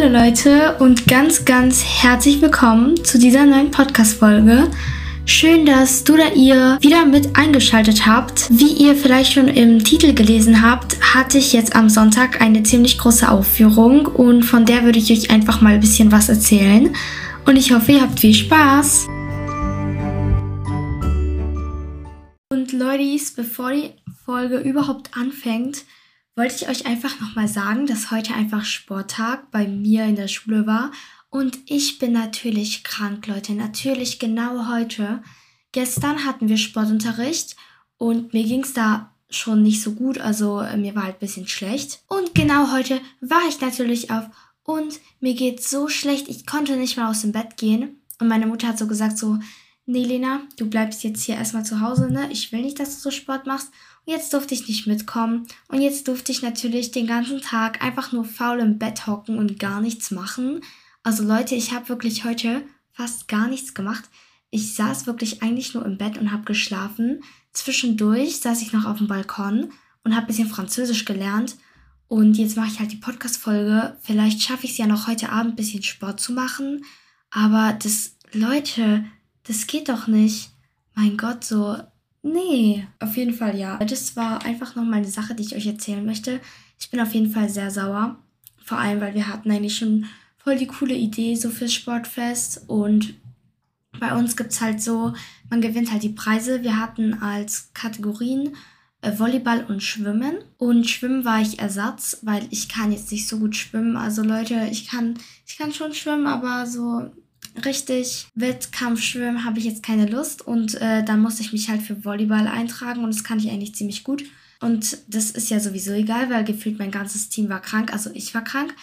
Hallo Leute und ganz, ganz herzlich willkommen zu dieser neuen Podcast-Folge. Schön, dass du oder ihr wieder mit eingeschaltet habt. Wie ihr vielleicht schon im Titel gelesen habt, hatte ich jetzt am Sonntag eine ziemlich große Aufführung und von der würde ich euch einfach mal ein bisschen was erzählen. Und ich hoffe, ihr habt viel Spaß. Und Leute, bevor die Folge überhaupt anfängt, wollte ich euch einfach nochmal sagen, dass heute einfach Sporttag bei mir in der Schule war. Und ich bin natürlich krank, Leute. Natürlich genau heute. Gestern hatten wir Sportunterricht und mir ging es da schon nicht so gut. Also äh, mir war halt ein bisschen schlecht. Und genau heute war ich natürlich auf und mir geht so schlecht. Ich konnte nicht mal aus dem Bett gehen. Und meine Mutter hat so gesagt so, nee Lena, du bleibst jetzt hier erstmal zu Hause, ne? Ich will nicht, dass du so Sport machst. Und jetzt durfte ich nicht mitkommen. Und jetzt durfte ich natürlich den ganzen Tag einfach nur faul im Bett hocken und gar nichts machen. Also Leute, ich habe wirklich heute fast gar nichts gemacht. Ich saß wirklich eigentlich nur im Bett und habe geschlafen. Zwischendurch saß ich noch auf dem Balkon und habe ein bisschen Französisch gelernt. Und jetzt mache ich halt die Podcast-Folge. Vielleicht schaffe ich es ja noch heute Abend ein bisschen Sport zu machen. Aber das, Leute, das geht doch nicht. Mein Gott, so, nee. Auf jeden Fall ja. Das war einfach nochmal eine Sache, die ich euch erzählen möchte. Ich bin auf jeden Fall sehr sauer. Vor allem, weil wir hatten eigentlich schon voll die coole Idee so fürs Sportfest. Und bei uns gibt es halt so, man gewinnt halt die Preise. Wir hatten als Kategorien äh, Volleyball und Schwimmen. Und Schwimmen war ich Ersatz, weil ich kann jetzt nicht so gut schwimmen. Also Leute, ich kann, ich kann schon schwimmen, aber so richtig Wettkampfschwimmen habe ich jetzt keine Lust. Und äh, dann musste ich mich halt für Volleyball eintragen und das kann ich eigentlich ziemlich gut. Und das ist ja sowieso egal, weil gefühlt mein ganzes Team war krank. Also ich war krank,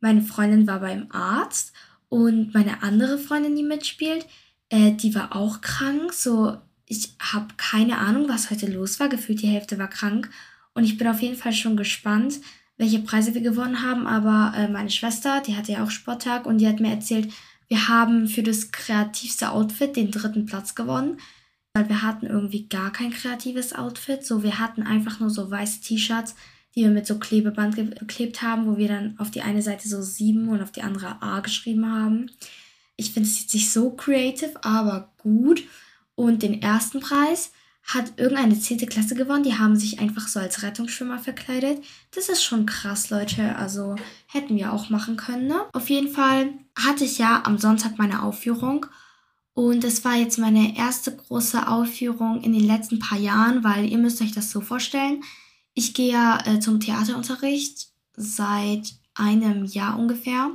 meine Freundin war beim Arzt und meine andere Freundin, die mitspielt, äh, die war auch krank. So, ich habe keine Ahnung, was heute los war. Gefühlt die Hälfte war krank. Und ich bin auf jeden Fall schon gespannt, welche Preise wir gewonnen haben. Aber äh, meine Schwester, die hatte ja auch Sporttag und die hat mir erzählt, wir haben für das kreativste Outfit den dritten Platz gewonnen. Weil wir hatten irgendwie gar kein kreatives Outfit. So, wir hatten einfach nur so weiße T-Shirts, die wir mit so Klebeband geklebt haben, wo wir dann auf die eine Seite so 7 und auf die andere A geschrieben haben. Ich finde es jetzt nicht so creative, aber gut. Und den ersten Preis hat irgendeine 10. Klasse gewonnen. Die haben sich einfach so als Rettungsschwimmer verkleidet. Das ist schon krass, Leute. Also hätten wir auch machen können. Ne? Auf jeden Fall hatte ich ja am Sonntag meine Aufführung. Und es war jetzt meine erste große Aufführung in den letzten paar Jahren, weil ihr müsst euch das so vorstellen. Ich gehe ja äh, zum Theaterunterricht seit einem Jahr ungefähr.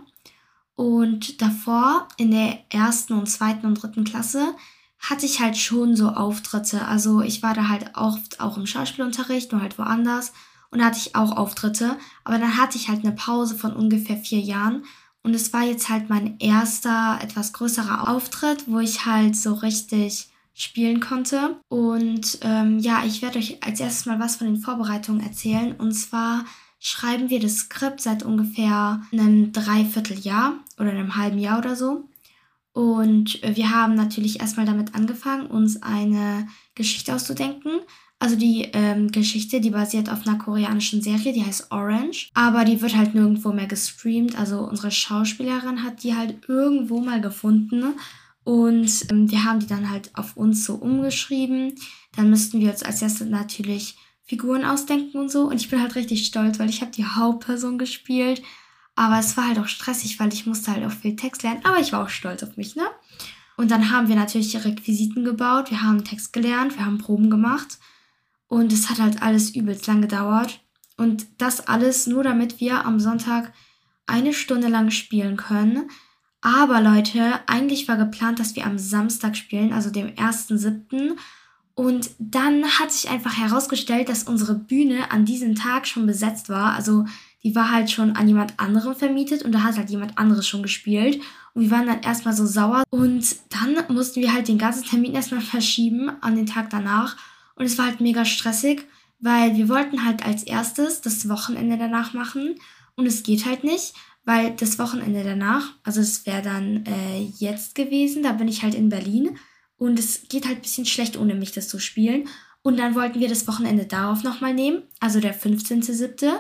Und davor in der ersten und zweiten und dritten Klasse hatte ich halt schon so Auftritte. Also ich war da halt oft auch im Schauspielunterricht, nur halt woanders. Und da hatte ich auch Auftritte. Aber dann hatte ich halt eine Pause von ungefähr vier Jahren. Und es war jetzt halt mein erster, etwas größerer Auftritt, wo ich halt so richtig spielen konnte. Und ähm, ja, ich werde euch als erstes mal was von den Vorbereitungen erzählen. Und zwar schreiben wir das Skript seit ungefähr einem Dreivierteljahr oder einem halben Jahr oder so. Und wir haben natürlich erstmal damit angefangen, uns eine Geschichte auszudenken. Also die ähm, Geschichte, die basiert auf einer koreanischen Serie, die heißt Orange. Aber die wird halt nirgendwo mehr gestreamt. Also unsere Schauspielerin hat die halt irgendwo mal gefunden. Und ähm, wir haben die dann halt auf uns so umgeschrieben. Dann müssten wir uns als erstes natürlich Figuren ausdenken und so. Und ich bin halt richtig stolz, weil ich habe die Hauptperson gespielt. Aber es war halt auch stressig, weil ich musste halt auch viel Text lernen. Aber ich war auch stolz auf mich, ne? Und dann haben wir natürlich Requisiten gebaut. Wir haben Text gelernt, wir haben Proben gemacht. Und es hat halt alles übelst lang gedauert. Und das alles nur damit wir am Sonntag eine Stunde lang spielen können. Aber Leute, eigentlich war geplant, dass wir am Samstag spielen, also dem 1.7. Und dann hat sich einfach herausgestellt, dass unsere Bühne an diesem Tag schon besetzt war. Also die war halt schon an jemand anderem vermietet und da hat halt jemand anderes schon gespielt. Und wir waren dann erstmal so sauer. Und dann mussten wir halt den ganzen Termin erstmal verschieben an den Tag danach. Und es war halt mega stressig, weil wir wollten halt als erstes das Wochenende danach machen. Und es geht halt nicht, weil das Wochenende danach, also es wäre dann äh, jetzt gewesen, da bin ich halt in Berlin. Und es geht halt ein bisschen schlecht, ohne mich das zu spielen. Und dann wollten wir das Wochenende darauf nochmal nehmen, also der 15.07.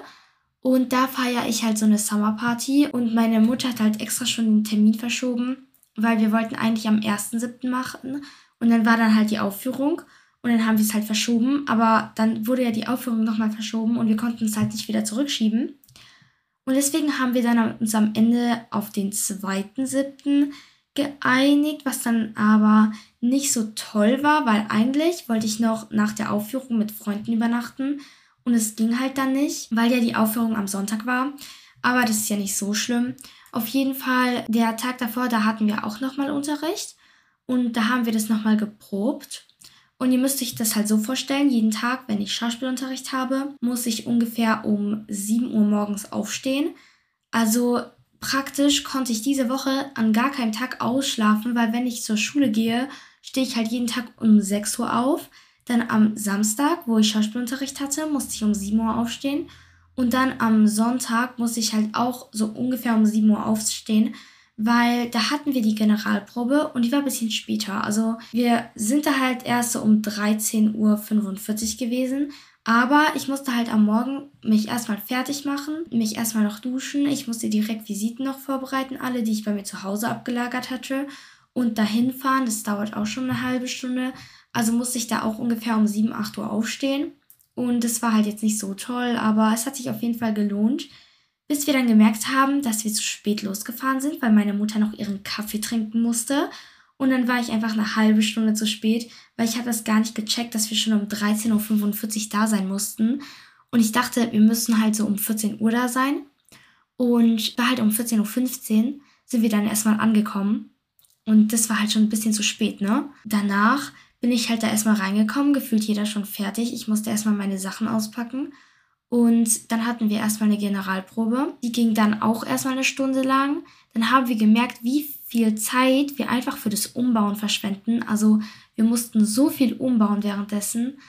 Und da feiere ich halt so eine Summerparty und meine Mutter hat halt extra schon den Termin verschoben, weil wir wollten eigentlich am 1.7. machen und dann war dann halt die Aufführung und dann haben wir es halt verschoben, aber dann wurde ja die Aufführung nochmal verschoben und wir konnten es halt nicht wieder zurückschieben. Und deswegen haben wir dann uns am Ende auf den 2.7. geeinigt, was dann aber nicht so toll war, weil eigentlich wollte ich noch nach der Aufführung mit Freunden übernachten und es ging halt dann nicht, weil ja die Aufführung am Sonntag war. Aber das ist ja nicht so schlimm. Auf jeden Fall, der Tag davor, da hatten wir auch nochmal Unterricht. Und da haben wir das nochmal geprobt. Und ihr müsst euch das halt so vorstellen, jeden Tag, wenn ich Schauspielunterricht habe, muss ich ungefähr um 7 Uhr morgens aufstehen. Also praktisch konnte ich diese Woche an gar keinem Tag ausschlafen, weil wenn ich zur Schule gehe, stehe ich halt jeden Tag um 6 Uhr auf. Dann am Samstag, wo ich Schauspielunterricht hatte, musste ich um 7 Uhr aufstehen. Und dann am Sonntag musste ich halt auch so ungefähr um 7 Uhr aufstehen, weil da hatten wir die Generalprobe und die war ein bisschen später. Also wir sind da halt erst so um 13.45 Uhr gewesen. Aber ich musste halt am Morgen mich erstmal fertig machen, mich erstmal noch duschen. Ich musste die Requisiten noch vorbereiten, alle, die ich bei mir zu Hause abgelagert hatte. Und dahin fahren, das dauert auch schon eine halbe Stunde. Also musste ich da auch ungefähr um 7, 8 Uhr aufstehen. Und es war halt jetzt nicht so toll, aber es hat sich auf jeden Fall gelohnt. Bis wir dann gemerkt haben, dass wir zu spät losgefahren sind, weil meine Mutter noch ihren Kaffee trinken musste. Und dann war ich einfach eine halbe Stunde zu spät, weil ich habe das gar nicht gecheckt, dass wir schon um 13.45 Uhr da sein mussten. Und ich dachte, wir müssen halt so um 14 Uhr da sein. Und war halt um 14.15 Uhr sind wir dann erstmal angekommen. Und das war halt schon ein bisschen zu spät, ne? Danach bin ich halt da erstmal reingekommen, gefühlt jeder schon fertig. Ich musste erstmal meine Sachen auspacken. Und dann hatten wir erstmal eine Generalprobe. Die ging dann auch erstmal eine Stunde lang. Dann haben wir gemerkt, wie viel Zeit wir einfach für das Umbauen verschwenden. Also wir mussten so viel umbauen währenddessen.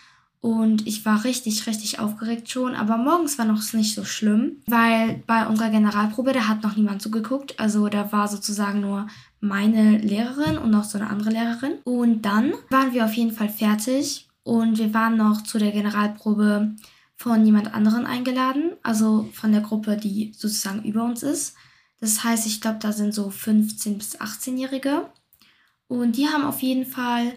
Und ich war richtig, richtig aufgeregt schon. Aber morgens war noch nicht so schlimm, weil bei unserer Generalprobe, da hat noch niemand zugeguckt. Also da war sozusagen nur meine Lehrerin und noch so eine andere Lehrerin. Und dann waren wir auf jeden Fall fertig. Und wir waren noch zu der Generalprobe von jemand anderen eingeladen. Also von der Gruppe, die sozusagen über uns ist. Das heißt, ich glaube, da sind so 15- bis 18-Jährige. Und die haben auf jeden Fall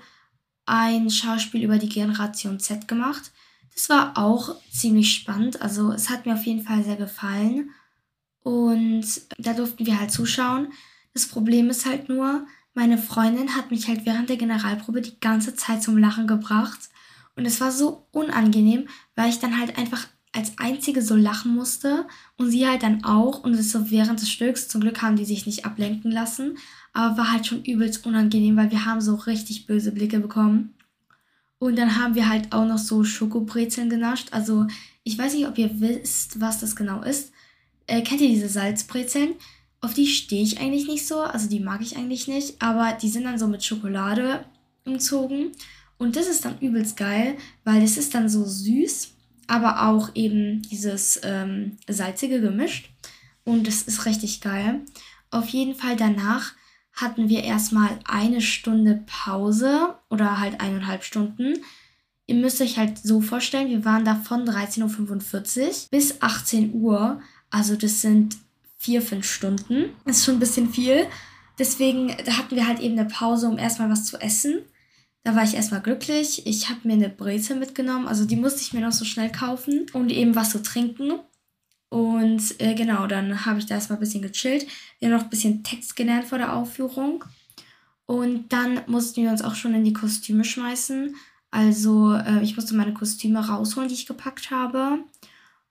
ein Schauspiel über die Generation Z gemacht. Das war auch ziemlich spannend. Also es hat mir auf jeden Fall sehr gefallen. Und da durften wir halt zuschauen. Das Problem ist halt nur, meine Freundin hat mich halt während der Generalprobe die ganze Zeit zum Lachen gebracht. Und es war so unangenehm, weil ich dann halt einfach als einzige so lachen musste und sie halt dann auch und es so während des Stücks. Zum Glück haben die sich nicht ablenken lassen, aber war halt schon übelst unangenehm, weil wir haben so richtig böse Blicke bekommen. Und dann haben wir halt auch noch so Schokobrezeln genascht. Also ich weiß nicht, ob ihr wisst, was das genau ist. Äh, kennt ihr diese Salzbrezeln? Auf die stehe ich eigentlich nicht so, also die mag ich eigentlich nicht, aber die sind dann so mit Schokolade umzogen. Und das ist dann übelst geil, weil es ist dann so süß, aber auch eben dieses ähm, salzige gemischt. Und es ist richtig geil. Auf jeden Fall danach hatten wir erstmal eine Stunde Pause oder halt eineinhalb Stunden. Ihr müsst euch halt so vorstellen, wir waren da von 13.45 Uhr bis 18 Uhr. Also das sind vier, fünf Stunden. Das ist schon ein bisschen viel. Deswegen hatten wir halt eben eine Pause, um erstmal was zu essen. Da war ich erstmal glücklich. Ich habe mir eine Brezel mitgenommen. Also die musste ich mir noch so schnell kaufen und eben was zu trinken. Und äh, genau, dann habe ich da erstmal ein bisschen gechillt. Wir haben noch ein bisschen Text gelernt vor der Aufführung. Und dann mussten wir uns auch schon in die Kostüme schmeißen. Also äh, ich musste meine Kostüme rausholen, die ich gepackt habe.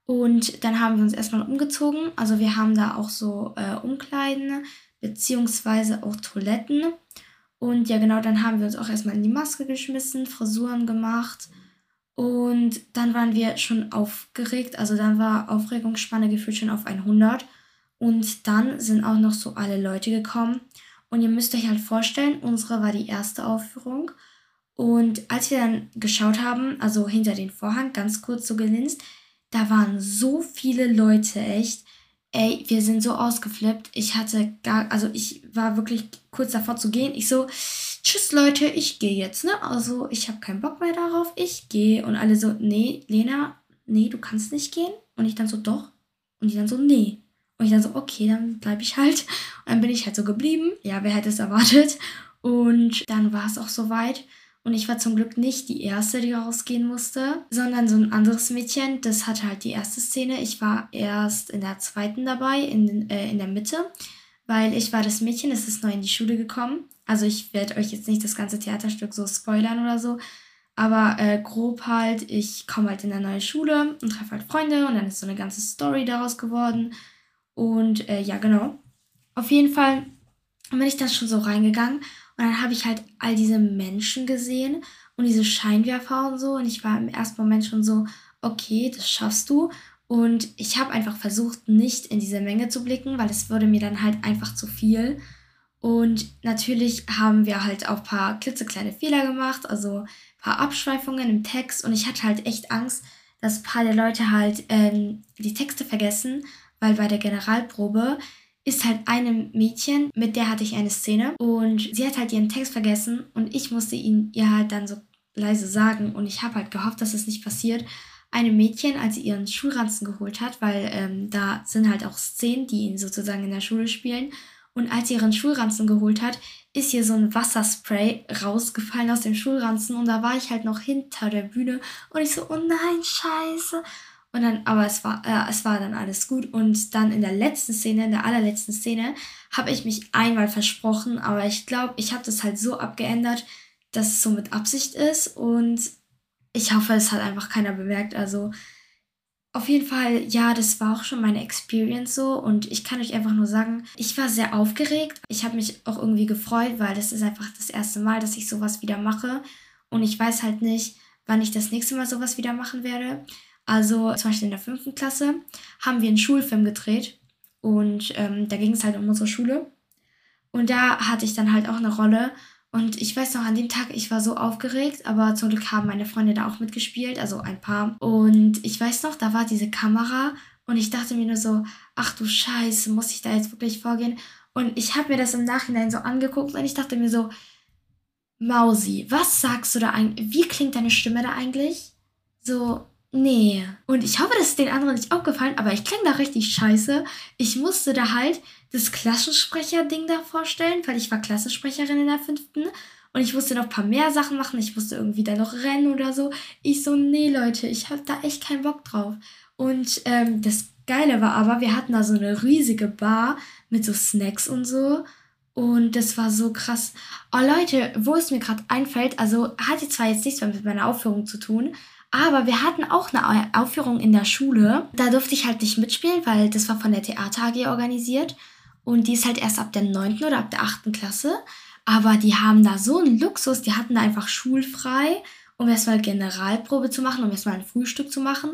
Und dann haben wir uns erstmal umgezogen. Also wir haben da auch so äh, Umkleiden beziehungsweise auch Toiletten. Und ja genau, dann haben wir uns auch erstmal in die Maske geschmissen, Frisuren gemacht und dann waren wir schon aufgeregt, also dann war Aufregungsspanne gefühlt schon auf 100. Und dann sind auch noch so alle Leute gekommen. Und ihr müsst euch halt vorstellen, unsere war die erste Aufführung. Und als wir dann geschaut haben, also hinter den Vorhang, ganz kurz so gelinst, da waren so viele Leute, echt. Ey, wir sind so ausgeflippt. Ich hatte gar, also ich war wirklich kurz davor zu gehen. Ich so, tschüss Leute, ich gehe jetzt, ne? Also ich habe keinen Bock mehr darauf, ich gehe. Und alle so, nee, Lena, nee, du kannst nicht gehen. Und ich dann so, doch. Und die dann so, nee. Und ich dann so, okay, dann bleibe ich halt. Und dann bin ich halt so geblieben. Ja, wer hätte es erwartet? Und dann war es auch soweit. Und ich war zum Glück nicht die Erste, die rausgehen musste, sondern so ein anderes Mädchen, das hatte halt die erste Szene. Ich war erst in der zweiten dabei, in, äh, in der Mitte, weil ich war das Mädchen, das ist neu in die Schule gekommen. Also ich werde euch jetzt nicht das ganze Theaterstück so spoilern oder so, aber äh, grob halt, ich komme halt in eine neue Schule und treffe halt Freunde und dann ist so eine ganze Story daraus geworden. Und äh, ja, genau. Auf jeden Fall bin ich da schon so reingegangen und dann habe ich halt all diese Menschen gesehen und diese Scheinwerfer und so. Und ich war im ersten Moment schon so, okay, das schaffst du. Und ich habe einfach versucht, nicht in diese Menge zu blicken, weil es würde mir dann halt einfach zu viel. Und natürlich haben wir halt auch ein paar klitzekleine Fehler gemacht, also ein paar Abschweifungen im Text. Und ich hatte halt echt Angst, dass ein paar der Leute halt ähm, die Texte vergessen, weil bei der Generalprobe ist halt eine Mädchen, mit der hatte ich eine Szene und sie hat halt ihren Text vergessen und ich musste ihn ihr halt dann so leise sagen und ich habe halt gehofft, dass es nicht passiert. Eine Mädchen, als sie ihren Schulranzen geholt hat, weil ähm, da sind halt auch Szenen, die ihn sozusagen in der Schule spielen. Und als sie ihren Schulranzen geholt hat, ist ihr so ein Wasserspray rausgefallen aus dem Schulranzen und da war ich halt noch hinter der Bühne und ich so, oh nein, scheiße. Und dann, aber es war, äh, es war dann alles gut. Und dann in der letzten Szene, in der allerletzten Szene, habe ich mich einmal versprochen, aber ich glaube, ich habe das halt so abgeändert, dass es so mit Absicht ist. Und ich hoffe, es hat einfach keiner bemerkt. Also auf jeden Fall, ja, das war auch schon meine Experience so. Und ich kann euch einfach nur sagen, ich war sehr aufgeregt. Ich habe mich auch irgendwie gefreut, weil das ist einfach das erste Mal, dass ich sowas wieder mache. Und ich weiß halt nicht, wann ich das nächste Mal sowas wieder machen werde. Also zum Beispiel in der fünften Klasse haben wir einen Schulfilm gedreht und ähm, da ging es halt um unsere Schule. Und da hatte ich dann halt auch eine Rolle. Und ich weiß noch, an dem Tag, ich war so aufgeregt, aber zum Glück haben meine Freunde da auch mitgespielt, also ein paar. Und ich weiß noch, da war diese Kamera und ich dachte mir nur so, ach du Scheiße, muss ich da jetzt wirklich vorgehen? Und ich habe mir das im Nachhinein so angeguckt und ich dachte mir so, Mausi, was sagst du da eigentlich? Wie klingt deine Stimme da eigentlich? So, Nee. Und ich hoffe, das ist den anderen nicht aufgefallen, aber ich klinge da richtig scheiße. Ich musste da halt das Klassensprecher-Ding da vorstellen, weil ich war Klassensprecherin in der fünften. Und ich musste noch ein paar mehr Sachen machen. Ich musste irgendwie da noch rennen oder so. Ich so, nee, Leute, ich hab da echt keinen Bock drauf. Und ähm, das Geile war aber, wir hatten da so eine riesige Bar mit so Snacks und so. Und das war so krass. Oh Leute, wo es mir gerade einfällt, also hatte zwar jetzt nichts mehr mit meiner Aufführung zu tun, aber wir hatten auch eine Aufführung in der Schule. Da durfte ich halt nicht mitspielen, weil das war von der Theater AG organisiert. Und die ist halt erst ab der 9. oder ab der 8. Klasse. Aber die haben da so einen Luxus, die hatten da einfach schulfrei, um erstmal Generalprobe zu machen, um erstmal ein Frühstück zu machen.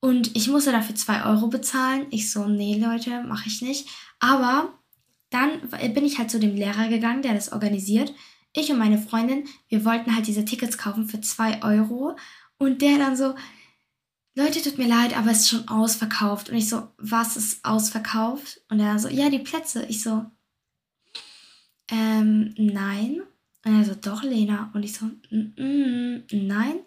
Und ich musste dafür 2 Euro bezahlen. Ich so, nee, Leute, mache ich nicht. Aber dann bin ich halt zu dem Lehrer gegangen, der das organisiert. Ich und meine Freundin, wir wollten halt diese Tickets kaufen für 2 Euro. Und der dann so, Leute, tut mir leid, aber es ist schon ausverkauft. Und ich so, was ist ausverkauft? Und er so, ja, die Plätze. Ich so, ähm, nein. Und er so, doch, Lena. Und ich so, nein.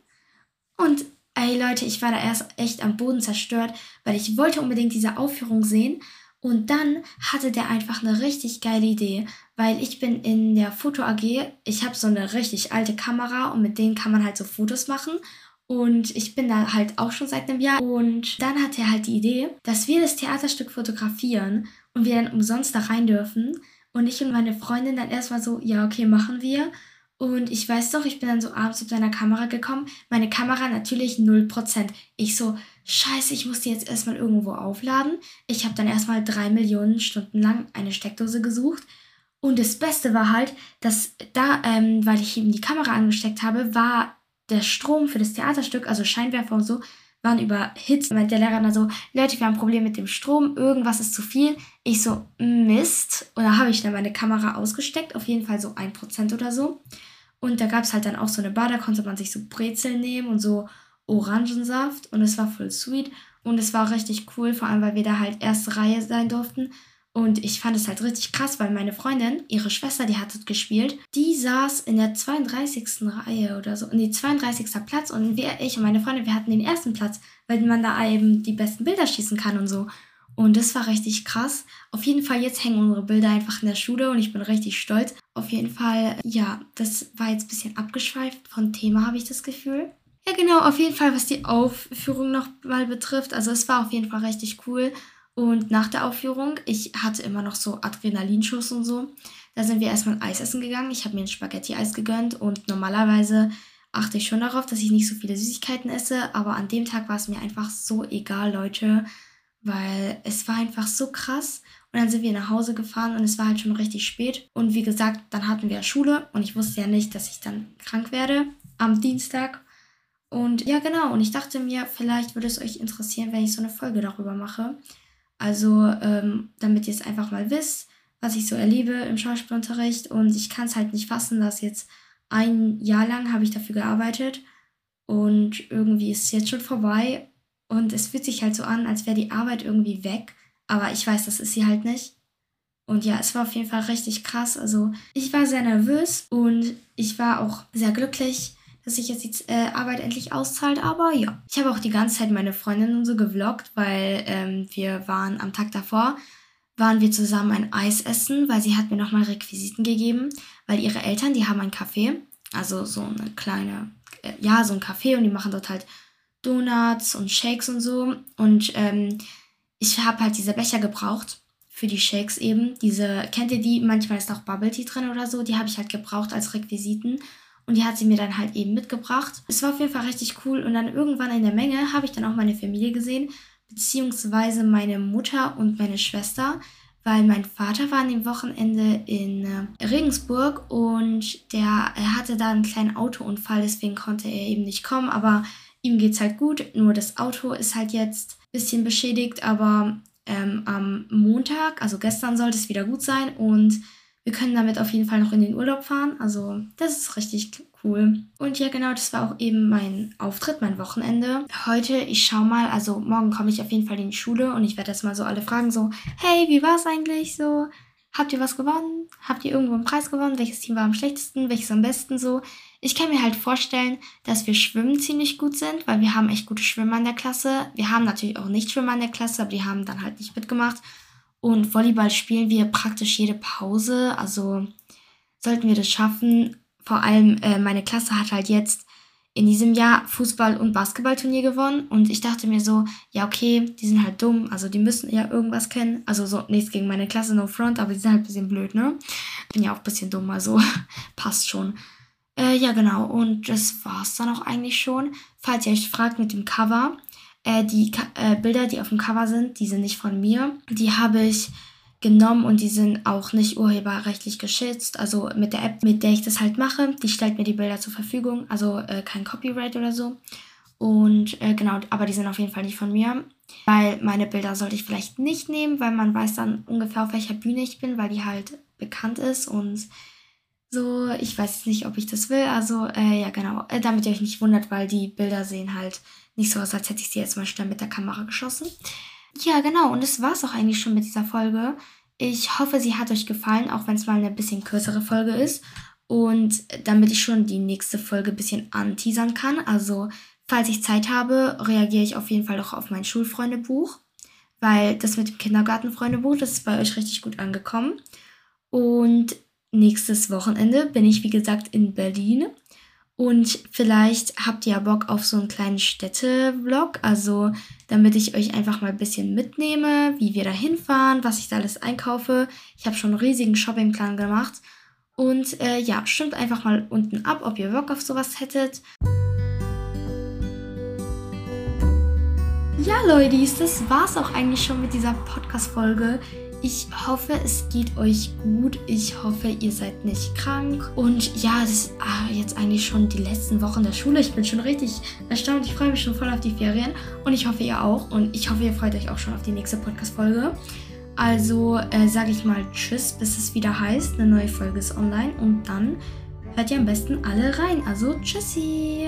Und ey, Leute, ich war da erst echt am Boden zerstört, weil ich wollte unbedingt diese Aufführung sehen. Und dann hatte der einfach eine richtig geile Idee, weil ich bin in der Foto AG, ich habe so eine richtig alte Kamera und mit denen kann man halt so Fotos machen. Und ich bin da halt auch schon seit einem Jahr. Und dann hat er halt die Idee, dass wir das Theaterstück fotografieren und wir dann umsonst da rein dürfen. Und ich und meine Freundin dann erstmal so, ja, okay, machen wir. Und ich weiß doch, ich bin dann so abends mit seiner Kamera gekommen. Meine Kamera natürlich 0%. Ich so, scheiße, ich muss die jetzt erstmal irgendwo aufladen. Ich habe dann erstmal drei Millionen Stunden lang eine Steckdose gesucht. Und das Beste war halt, dass da, ähm, weil ich eben die Kamera angesteckt habe, war der Strom für das Theaterstück, also Scheinwerfer und so, waren überhitzt. Meint der Lehrer dann so, Leute, wir haben ein Problem mit dem Strom, irgendwas ist zu viel. Ich so, Mist. Und da habe ich dann meine Kamera ausgesteckt, auf jeden Fall so ein Prozent oder so. Und da gab es halt dann auch so eine Bar, da konnte man sich so Brezeln nehmen und so Orangensaft. Und es war voll sweet. Und es war richtig cool, vor allem weil wir da halt erste Reihe sein durften. Und ich fand es halt richtig krass, weil meine Freundin, ihre Schwester, die hat dort gespielt, die saß in der 32. Reihe oder so, in die 32. Platz und wir, ich und meine Freundin, wir hatten den ersten Platz, weil man da eben die besten Bilder schießen kann und so. Und das war richtig krass. Auf jeden Fall, jetzt hängen unsere Bilder einfach in der Schule und ich bin richtig stolz. Auf jeden Fall, ja, das war jetzt ein bisschen abgeschweift von Thema, habe ich das Gefühl. Ja, genau, auf jeden Fall, was die Aufführung noch mal betrifft. Also es war auf jeden Fall richtig cool. Und nach der Aufführung, ich hatte immer noch so Adrenalinschuss und so. Da sind wir erstmal Eis essen gegangen. Ich habe mir ein Spaghetti-Eis gegönnt und normalerweise achte ich schon darauf, dass ich nicht so viele Süßigkeiten esse. Aber an dem Tag war es mir einfach so egal, Leute, weil es war einfach so krass. Und dann sind wir nach Hause gefahren und es war halt schon richtig spät. Und wie gesagt, dann hatten wir Schule und ich wusste ja nicht, dass ich dann krank werde am Dienstag. Und ja, genau. Und ich dachte mir, vielleicht würde es euch interessieren, wenn ich so eine Folge darüber mache. Also, ähm, damit ihr es einfach mal wisst, was ich so erlebe im Schauspielunterricht. Und ich kann es halt nicht fassen, dass jetzt ein Jahr lang habe ich dafür gearbeitet und irgendwie ist es jetzt schon vorbei. Und es fühlt sich halt so an, als wäre die Arbeit irgendwie weg. Aber ich weiß, das ist sie halt nicht. Und ja, es war auf jeden Fall richtig krass. Also ich war sehr nervös und ich war auch sehr glücklich, dass sich jetzt die äh, Arbeit endlich auszahlt. Aber ja, ich habe auch die ganze Zeit meine Freundin und so gevloggt, weil ähm, wir waren am Tag davor, waren wir zusammen ein Eis essen, weil sie hat mir nochmal Requisiten gegeben, weil ihre Eltern, die haben ein Café, also so eine kleine, äh, ja, so ein Café und die machen dort halt Donuts und Shakes und so. Und ähm, ich habe halt diese Becher gebraucht für die Shakes eben. Diese, kennt ihr die? Manchmal ist auch Bubble Tea drin oder so. Die habe ich halt gebraucht als Requisiten. Und die hat sie mir dann halt eben mitgebracht. Es war auf jeden Fall richtig cool. Und dann irgendwann in der Menge habe ich dann auch meine Familie gesehen, beziehungsweise meine Mutter und meine Schwester, weil mein Vater war an dem Wochenende in äh, Regensburg und der er hatte da einen kleinen Autounfall, deswegen konnte er eben nicht kommen. Aber ihm geht's halt gut. Nur das Auto ist halt jetzt ein bisschen beschädigt, aber ähm, am Montag, also gestern, sollte es wieder gut sein und wir können damit auf jeden Fall noch in den Urlaub fahren. Also das ist richtig cool. Und ja, genau, das war auch eben mein Auftritt, mein Wochenende. Heute, ich schau mal, also morgen komme ich auf jeden Fall in die Schule und ich werde jetzt mal so alle fragen, so, hey, wie war es eigentlich so? Habt ihr was gewonnen? Habt ihr irgendwo einen Preis gewonnen? Welches Team war am schlechtesten? Welches am besten so? Ich kann mir halt vorstellen, dass wir Schwimmen ziemlich gut sind, weil wir haben echt gute Schwimmer in der Klasse. Wir haben natürlich auch nicht Schwimmer in der Klasse, aber die haben dann halt nicht mitgemacht. Und Volleyball spielen wir praktisch jede Pause. Also sollten wir das schaffen. Vor allem äh, meine Klasse hat halt jetzt in diesem Jahr Fußball- und Basketballturnier gewonnen. Und ich dachte mir so, ja, okay, die sind halt dumm. Also die müssen ja irgendwas kennen. Also so nichts gegen meine Klasse, no front, aber die sind halt ein bisschen blöd, ne? Bin ja auch ein bisschen dumm, also passt schon. Äh, ja, genau. Und das war's dann auch eigentlich schon. Falls ihr euch fragt mit dem Cover, äh, die Ka äh, Bilder, die auf dem Cover sind, die sind nicht von mir. Die habe ich genommen und die sind auch nicht urheberrechtlich geschützt. Also mit der App, mit der ich das halt mache, die stellt mir die Bilder zur Verfügung. Also äh, kein Copyright oder so. Und äh, genau, aber die sind auf jeden Fall nicht von mir. Weil meine Bilder sollte ich vielleicht nicht nehmen, weil man weiß dann ungefähr auf welcher Bühne ich bin, weil die halt bekannt ist und so, ich weiß nicht, ob ich das will. Also, äh, ja, genau. Äh, damit ihr euch nicht wundert, weil die Bilder sehen halt nicht so als hätte ich sie jetzt mal schnell mit der Kamera geschossen. Ja, genau. Und das war es auch eigentlich schon mit dieser Folge. Ich hoffe, sie hat euch gefallen, auch wenn es mal eine bisschen kürzere Folge ist. Und damit ich schon die nächste Folge ein bisschen anteasern kann. Also, falls ich Zeit habe, reagiere ich auf jeden Fall auch auf mein Schulfreundebuch. Weil das mit dem Kindergartenfreundebuch, das ist bei euch richtig gut angekommen. Und nächstes Wochenende bin ich, wie gesagt, in Berlin. Und vielleicht habt ihr ja Bock auf so einen kleinen Städte-Vlog, also damit ich euch einfach mal ein bisschen mitnehme, wie wir da hinfahren, was ich da alles einkaufe. Ich habe schon einen riesigen Shoppingplan gemacht. Und äh, ja, stimmt einfach mal unten ab, ob ihr Bock auf sowas hättet. Ja, Leute, das war's auch eigentlich schon mit dieser Podcast-Folge. Ich hoffe, es geht euch gut. Ich hoffe, ihr seid nicht krank. Und ja, das ist ah, jetzt eigentlich schon die letzten Wochen der Schule. Ich bin schon richtig erstaunt. Ich freue mich schon voll auf die Ferien. Und ich hoffe, ihr auch. Und ich hoffe, ihr freut euch auch schon auf die nächste Podcast-Folge. Also äh, sage ich mal Tschüss, bis es wieder heißt, eine neue Folge ist online. Und dann hört ihr am besten alle rein. Also Tschüssi.